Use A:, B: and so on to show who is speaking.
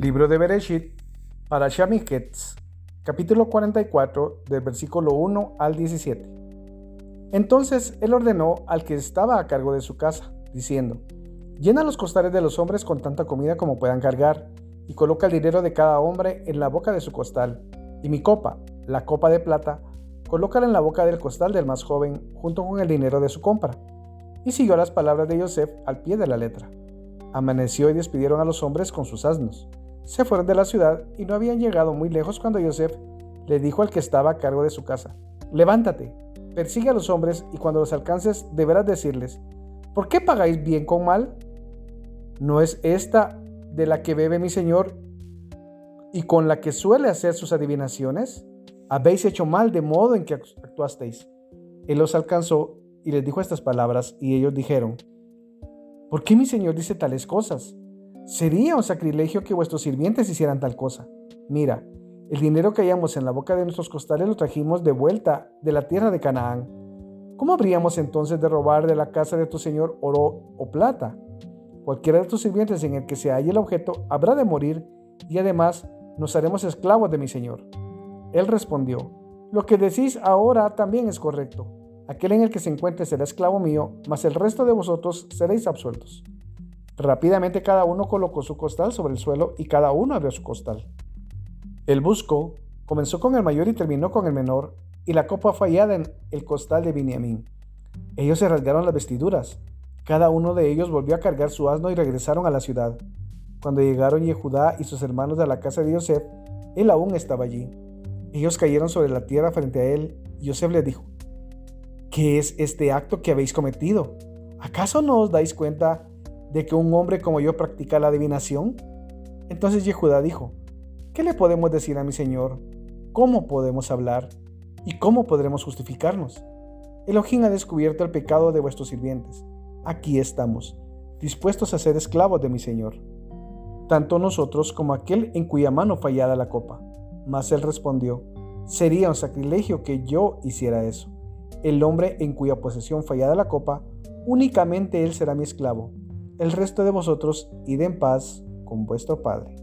A: Libro de Bereshit, para Miketz, capítulo 44, del versículo 1 al 17. Entonces él ordenó al que estaba a cargo de su casa, diciendo, Llena los costales de los hombres con tanta comida como puedan cargar, y coloca el dinero de cada hombre en la boca de su costal, y mi copa, la copa de plata, colócala en la boca del costal del más joven, junto con el dinero de su compra. Y siguió las palabras de Yosef al pie de la letra. Amaneció y despidieron a los hombres con sus asnos se fueron de la ciudad y no habían llegado muy lejos cuando Yosef le dijo al que estaba a cargo de su casa, levántate, persigue a los hombres y cuando los alcances deberás decirles, ¿por qué pagáis bien con mal? ¿No es esta de la que bebe mi señor y con la que suele hacer sus adivinaciones? Habéis hecho mal de modo en que actuasteis. Él los alcanzó y les dijo estas palabras y ellos dijeron, ¿por qué mi señor dice tales cosas? Sería un sacrilegio que vuestros sirvientes hicieran tal cosa. Mira, el dinero que hallamos en la boca de nuestros costales lo trajimos de vuelta de la tierra de Canaán. ¿Cómo habríamos entonces de robar de la casa de tu señor oro o plata? Cualquiera de tus sirvientes en el que se halle el objeto habrá de morir y además nos haremos esclavos de mi señor. Él respondió, lo que decís ahora también es correcto. Aquel en el que se encuentre será esclavo mío, mas el resto de vosotros seréis absueltos. Rápidamente cada uno colocó su costal sobre el suelo y cada uno abrió su costal. El busco comenzó con el mayor y terminó con el menor, y la copa fallada en el costal de Biniamín. Ellos se rasgaron las vestiduras. Cada uno de ellos volvió a cargar su asno y regresaron a la ciudad. Cuando llegaron Yehudá y sus hermanos de la casa de Yosef, él aún estaba allí. Ellos cayeron sobre la tierra frente a él, y Yosef les dijo, ¿qué es este acto que habéis cometido? ¿Acaso no os dais cuenta de que un hombre como yo practica la adivinación? Entonces Yehudá dijo, ¿qué le podemos decir a mi señor? ¿Cómo podemos hablar? ¿Y cómo podremos justificarnos? Elohim ha descubierto el pecado de vuestros sirvientes. Aquí estamos, dispuestos a ser esclavos de mi señor. Tanto nosotros como aquel en cuya mano fallada la copa. Mas él respondió, sería un sacrilegio que yo hiciera eso. El hombre en cuya posesión fallada la copa, únicamente él será mi esclavo el resto de vosotros id en paz con vuestro Padre.